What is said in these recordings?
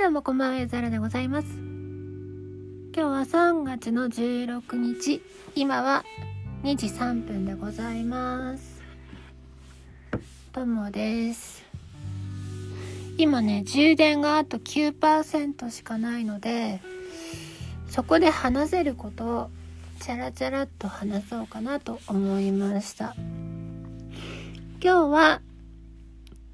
どうもこんばんは、ザラでございます。今日は3月の16日、今は2時3分でございます。ともです。今ね、充電があと9%しかないので、そこで話せることをチャラチャラっと話そうかなと思いました。今日は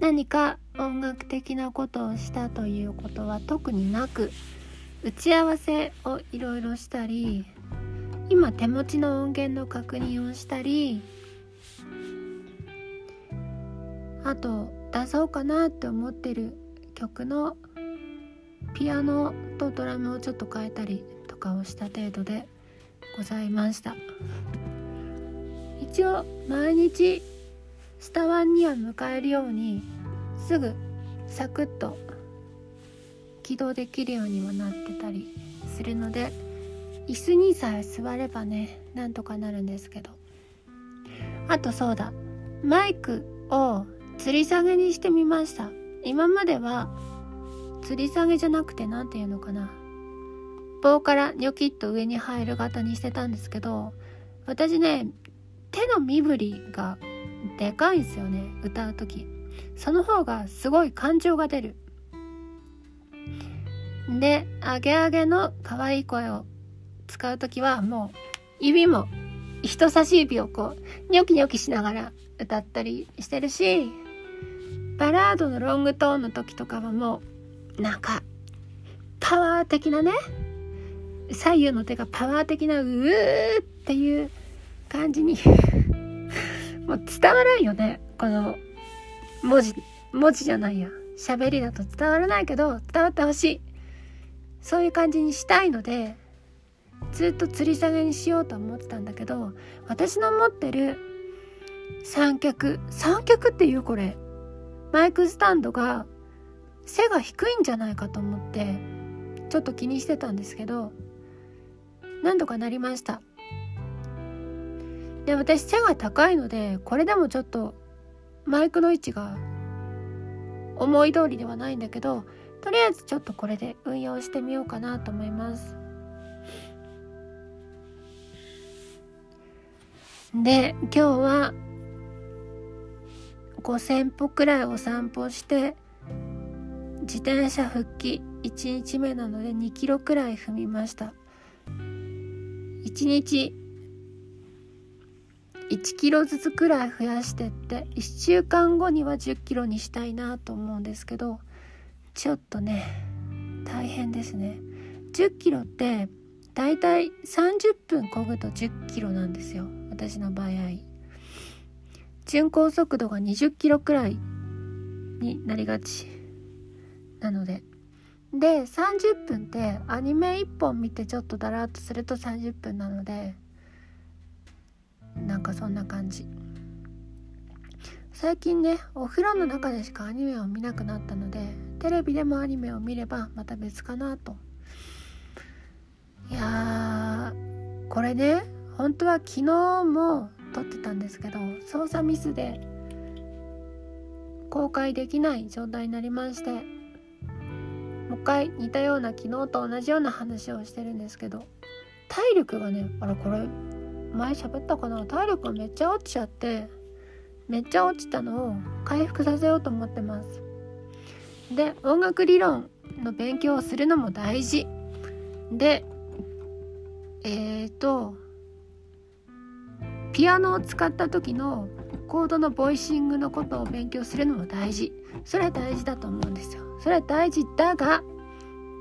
何か音楽的なことをしたということは特になく打ち合わせをいろいろしたり今手持ちの音源の確認をしたりあと出そうかなって思ってる曲のピアノとドラムをちょっと変えたりとかをした程度でございました。一応毎日スタワンには迎えるようにすぐサクッと起動できるようにはなってたりするので椅子にさえ座ればねなんとかなるんですけど。あとそうだマイクを吊り下げにしてみました。今までは吊り下げじゃなくて何て言うのかな。棒からニョキッと上に入る型にしてたんですけど私ね手の身振りがでかいんすよね歌う時。その方がすごい感情が出る。でアゲアゲの可愛い声を使う時はもう指も人差し指をこうニョキニョキしながら歌ったりしてるしバラードのロングトーンの時とかはもうなんかパワー的なね左右の手がパワー的なうーっていう感じにもう伝わらんよね。この文字文字じゃないや。喋りだと伝わらないけど伝わってほしい。そういう感じにしたいのでずっと吊り下げにしようと思ってたんだけど私の持ってる三脚三脚っていうこれマイクスタンドが背が低いんじゃないかと思ってちょっと気にしてたんですけど何とかなりました。で私背が高いのでこれでもちょっとマイクの位置が思い通りではないんだけどとりあえずちょっとこれで運用してみようかなと思います。で今日は5,000歩くらいお散歩して自転車復帰1日目なので2キロくらい踏みました。1日1キロずつくらい増やしてって1週間後には10キロにしたいなと思うんですけどちょっとね大変ですね。10キロってだいたい30分こぐと10キロなんですよ私の場合。巡航速度が20キロくらいになりがち。なので。で30分ってアニメ1本見てちょっとだらっとすると30分なのでなんかそんな感じ。最近ねお風呂の中でしかアニメを見なくなったのでテレビでもアニメを見ればまた別かなと。いやーこれね本当は昨日も撮ってたんですけど操作ミスで公開できない状態になりましてもう一回似たような昨日と同じような話をしてるんですけど体力がねあれこれ前喋ったかな？体力がめっちゃ落ちちゃってめっちゃ落ちたのを回復させようと思ってます。で音楽理論の勉強をするのも大事。でえーとピアノを使った時のコードのボイシングのことを勉強するのも大事。それは大事だと思うんですよ。それは大事だが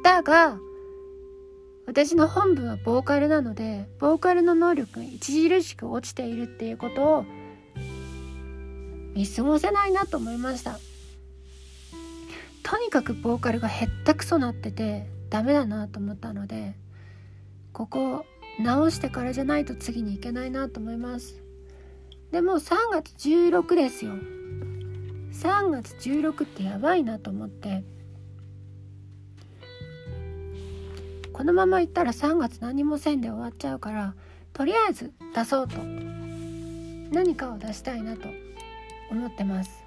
だが私の本部はボーカルなのでボーカルの能力が著しく落ちているっていうことを見過ごせないなと思いました。とにかくボーカルがへったくそなっててダメだなと思ったのでここ直してからじゃないと次に行けないなと思います。でも3月16ですよ。3月16ってやばいなと思って。このまま行ったら3月何もせんで終わっちゃうからとりあえず出そうと。何かを出したいなと思ってます。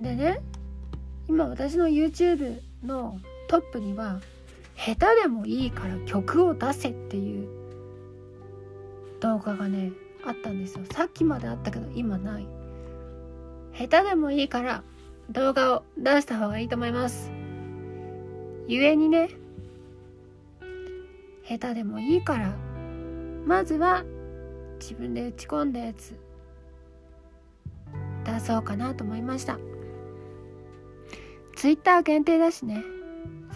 でね今私の YouTube のトップには下手でもいいから曲を出せっていう動画がねあったんですよ。さっきまであったけど今ない。下手でもいいから動画を出した方がいいと思います。ゆえにね下手でもいいから。まずは自分で打ち込んだやつ。出そうかなと思いました。ツイッター限定だしね。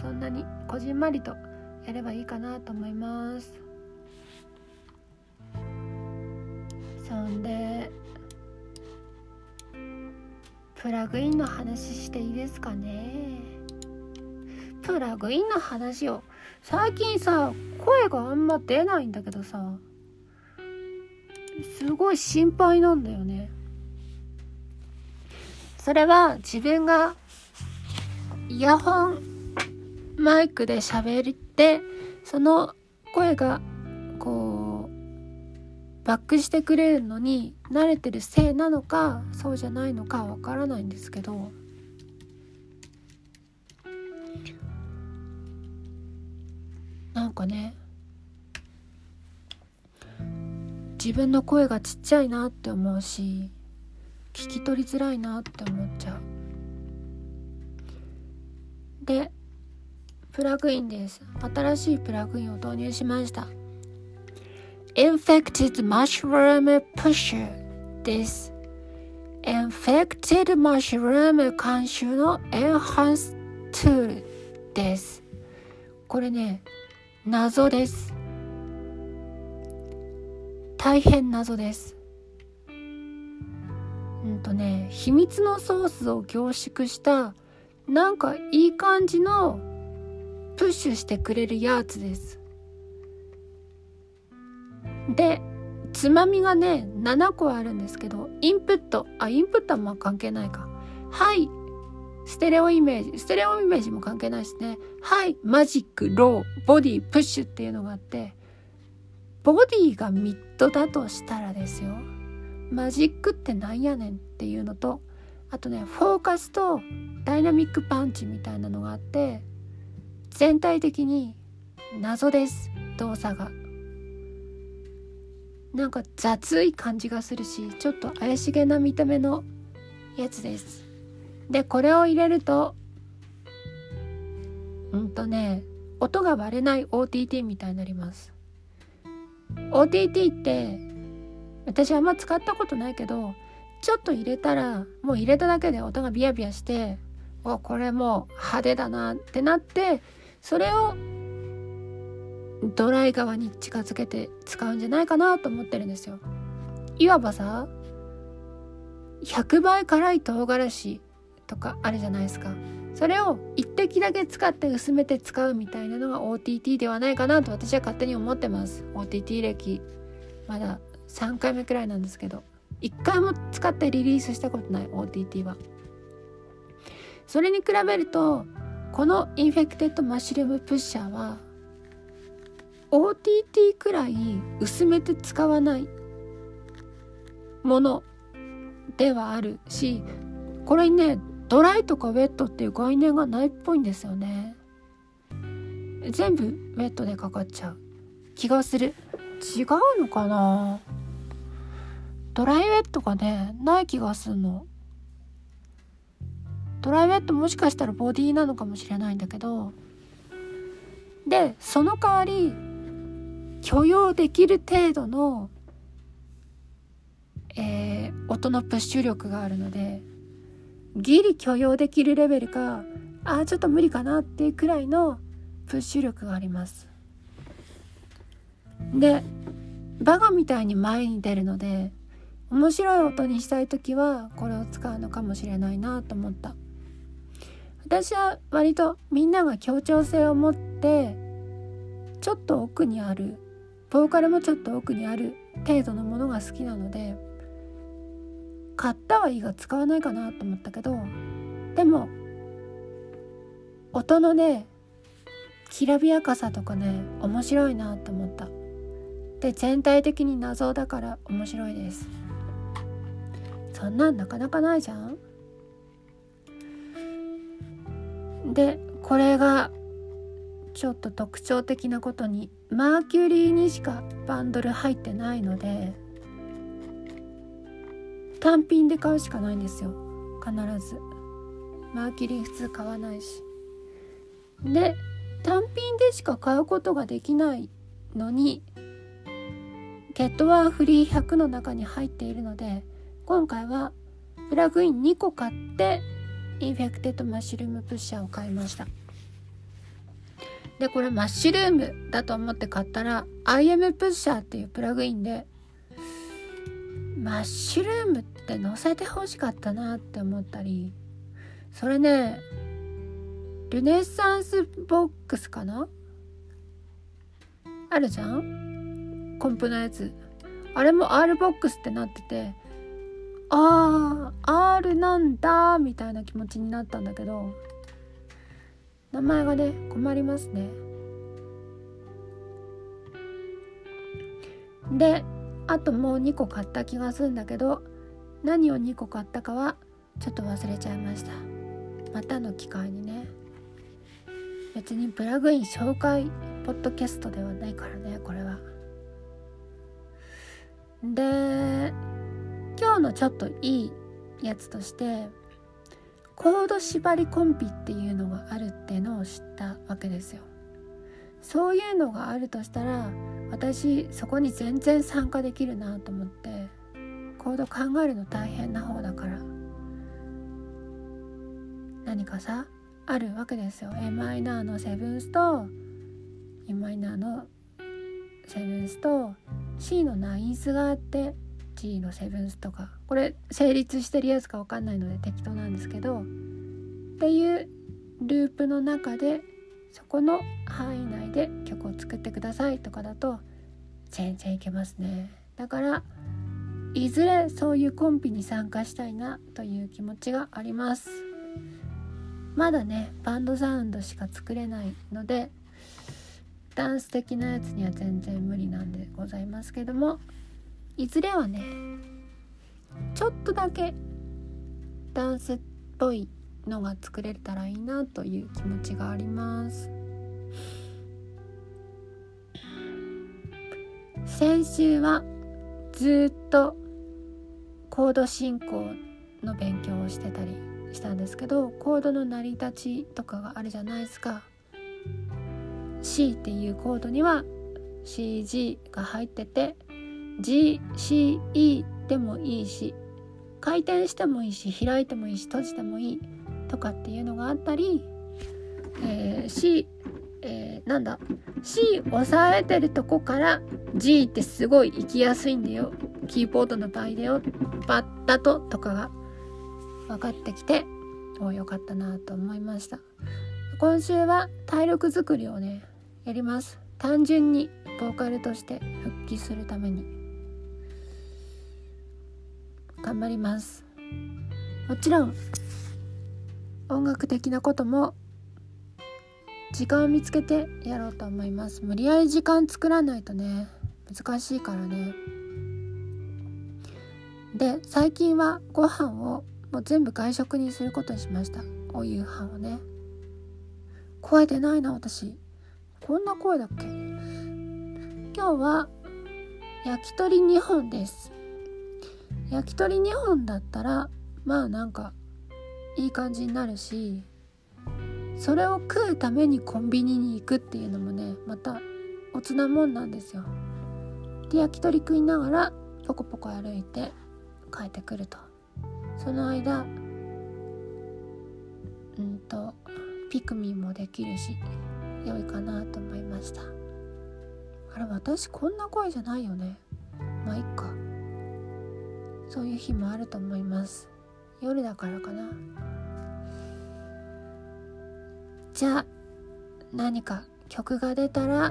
そんなにこじんまりとやればいいかなと思います。そんでプラグインの話していいですかね。プラグインの話を最近さ声があんま出ないんだけどさすごい心配なんだよね。それは自分がイヤホンマイクで喋ってその声がこうバックしてくれるのに慣れてるせいなのかそうじゃないのかわからないんですけど。なんかね自分の声がちっちゃいなって思うし聞き取りづらいなって思っちゃう。でプラグインです。新しいプラグインを導入しました。Infected Mushroom Pusher です。Infected Mushroom 監修の Enhance Tool です。これね謎です。大変謎です。うんとね秘密のソースを凝縮したなんかいい感じのプッシュしてくれるやつです。でつまみがね7個あるんですけどインプットあインプットはまあ関係ないか。はいステレオイメージステレオイメージも関係ないしね。はいマジックローボディプッシュっていうのがあってボディがミッドだとしたらですよ。マジックってなんやねんっていうのとあとねフォーカスとダイナミックパンチみたいなのがあって全体的に謎です動作が。なんか雑い感じがするしちょっと怪しげな見た目のやつです。でこれを入れるとうんとね音が割れない OTT みたいになります。OTT って私あんま使ったことないけどちょっと入れたらもう入れただけで音がビヤビヤしておこれもう派手だなってなってそれをドライ側に近づけて使うんじゃないかなと思ってるんですよ。いわばさ100倍辛い唐辛子とかあるじゃないですか。それを一滴だけ使って薄めて使うみたいなのが OTT ではないかなと私は勝手に思ってます。OTT 歴まだ3回目くらいなんですけど。1回も使ってリリースしたことない OTT は。それに比べるとこの Infected Mushroom Pusher は OTT くらい薄めて使わないものではあるしこれにねドライとかウェットっていう概念がないっぽいんですよね。全部ウェットでかかっちゃう。気がする。違うのかな？ドライウェットがねない気がするの。ドライウェットもしかしたらボディなのかもしれないんだけど。でその代わり許容できる程度の、えー、音のプッシュ力があるのでギリ許容できるレベルかあちょっと無理かなっていうくらいのプッシュ力があります。でバカみたいに前に出るので面白い音にしたい時はこれを使うのかもしれないなと思った。私は割とみんなが協調性を持ってちょっと奥にあるボーカルもちょっと奥にある程度のものが好きなので買ったはいいが使わないかなと思ったけどでも音のねきらびやかさとかね面白いなと思った。で全体的に謎だから面白いです。そんなんなかなかないじゃん。でこれがちょっと特徴的なことにマーキュリーにしかバンドル入ってないので単品で買うしかないんですよ。必ず。マーキュリー普通買わないし。で単品でしか買うことができないのにGet One Free 100の中に入っているので今回はプラグイン2個買って Infected Mushroom Pusher を買いました。でこれマッシュルームだと思って買ったら IM プッシャーっていうプラグインでマッシュルームって載せて欲しかったなって思ったりそれね Renaissance Vox かな？あるじゃん？コンプのやつ。あれも R ボックスってなっててああ R なんだみたいな気持ちになったんだけど名前がね困りますね。であともう2個買った気がするんだけど何を2個買ったかはちょっと忘れちゃいました。またの機会にね。別にプラグイン紹介ポッドキャストではないからねこれは。で今日のちょっといいやつとしてコード縛りコンピっていうのがあるっていうのを知ったわけですよ。そういうのがあるとしたら私そこに全然参加できるなと思ってコード考えるの大変な方だから。何かさあるわけですよ。A マイナーのセブンスと e マイナーのセブンスと C のナインスがあって G のセブンスとか。これ成立してるやつか分かんないので適当なんですけど。っていうループの中でそこの範囲内で曲を作ってくださいとかだと全然いけますね。だからいずれそういうコンピに参加したいなという気持ちがあります。まだねバンドサウンドしか作れないのでダンス的なやつには全然無理なんでございますけどもいずれはねちょっとだけダンスっぽいのが作れたらいいなという気持ちがあります。先週はずっとコード進行の勉強をしてたりしたんですけどコードの成り立ちとかがあるじゃないですか。C っていうコードには CG が入ってて GCE でもいいし回転してもいいし開いてもいいし閉じてもいいとかっていうのがあったり、えー、C、えー、なんだ？C 押さえてるとこから G ってすごい行きやすいんだよ。キーボードの場合だよ。バッタととかが分かってきておよかったなと思いました。今週は体力づくりをねやります。単純にボーカルとして復帰するために頑張ります。もちろん音楽的なことも時間を見つけてやろうと思います。無理やり時間作らないとね難しいからね。で最近はご飯をもう全部外食にすることにしました。お夕飯をね。声出ないな私。こんな声だっけ？今日は焼き鳥2本です。焼き鳥2本だったらまあなんかいい感じになるしそれを食うためにコンビニに行くっていうのもねまたおつなもんなんですよ。で焼き鳥食いながらポコポコ歩いて帰ってくると。その間うんとピクミンもできるし良いかなと思いました。あれ私こんな声じゃないよね。まあいっか。そういう日もあると思います。夜だからかな。じゃあ何か曲が出たら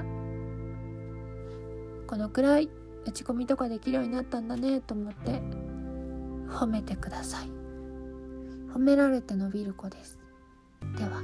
このくらい打ち込みとかできるようになったんだねと思って褒めてください。褒められて伸びる子です。では。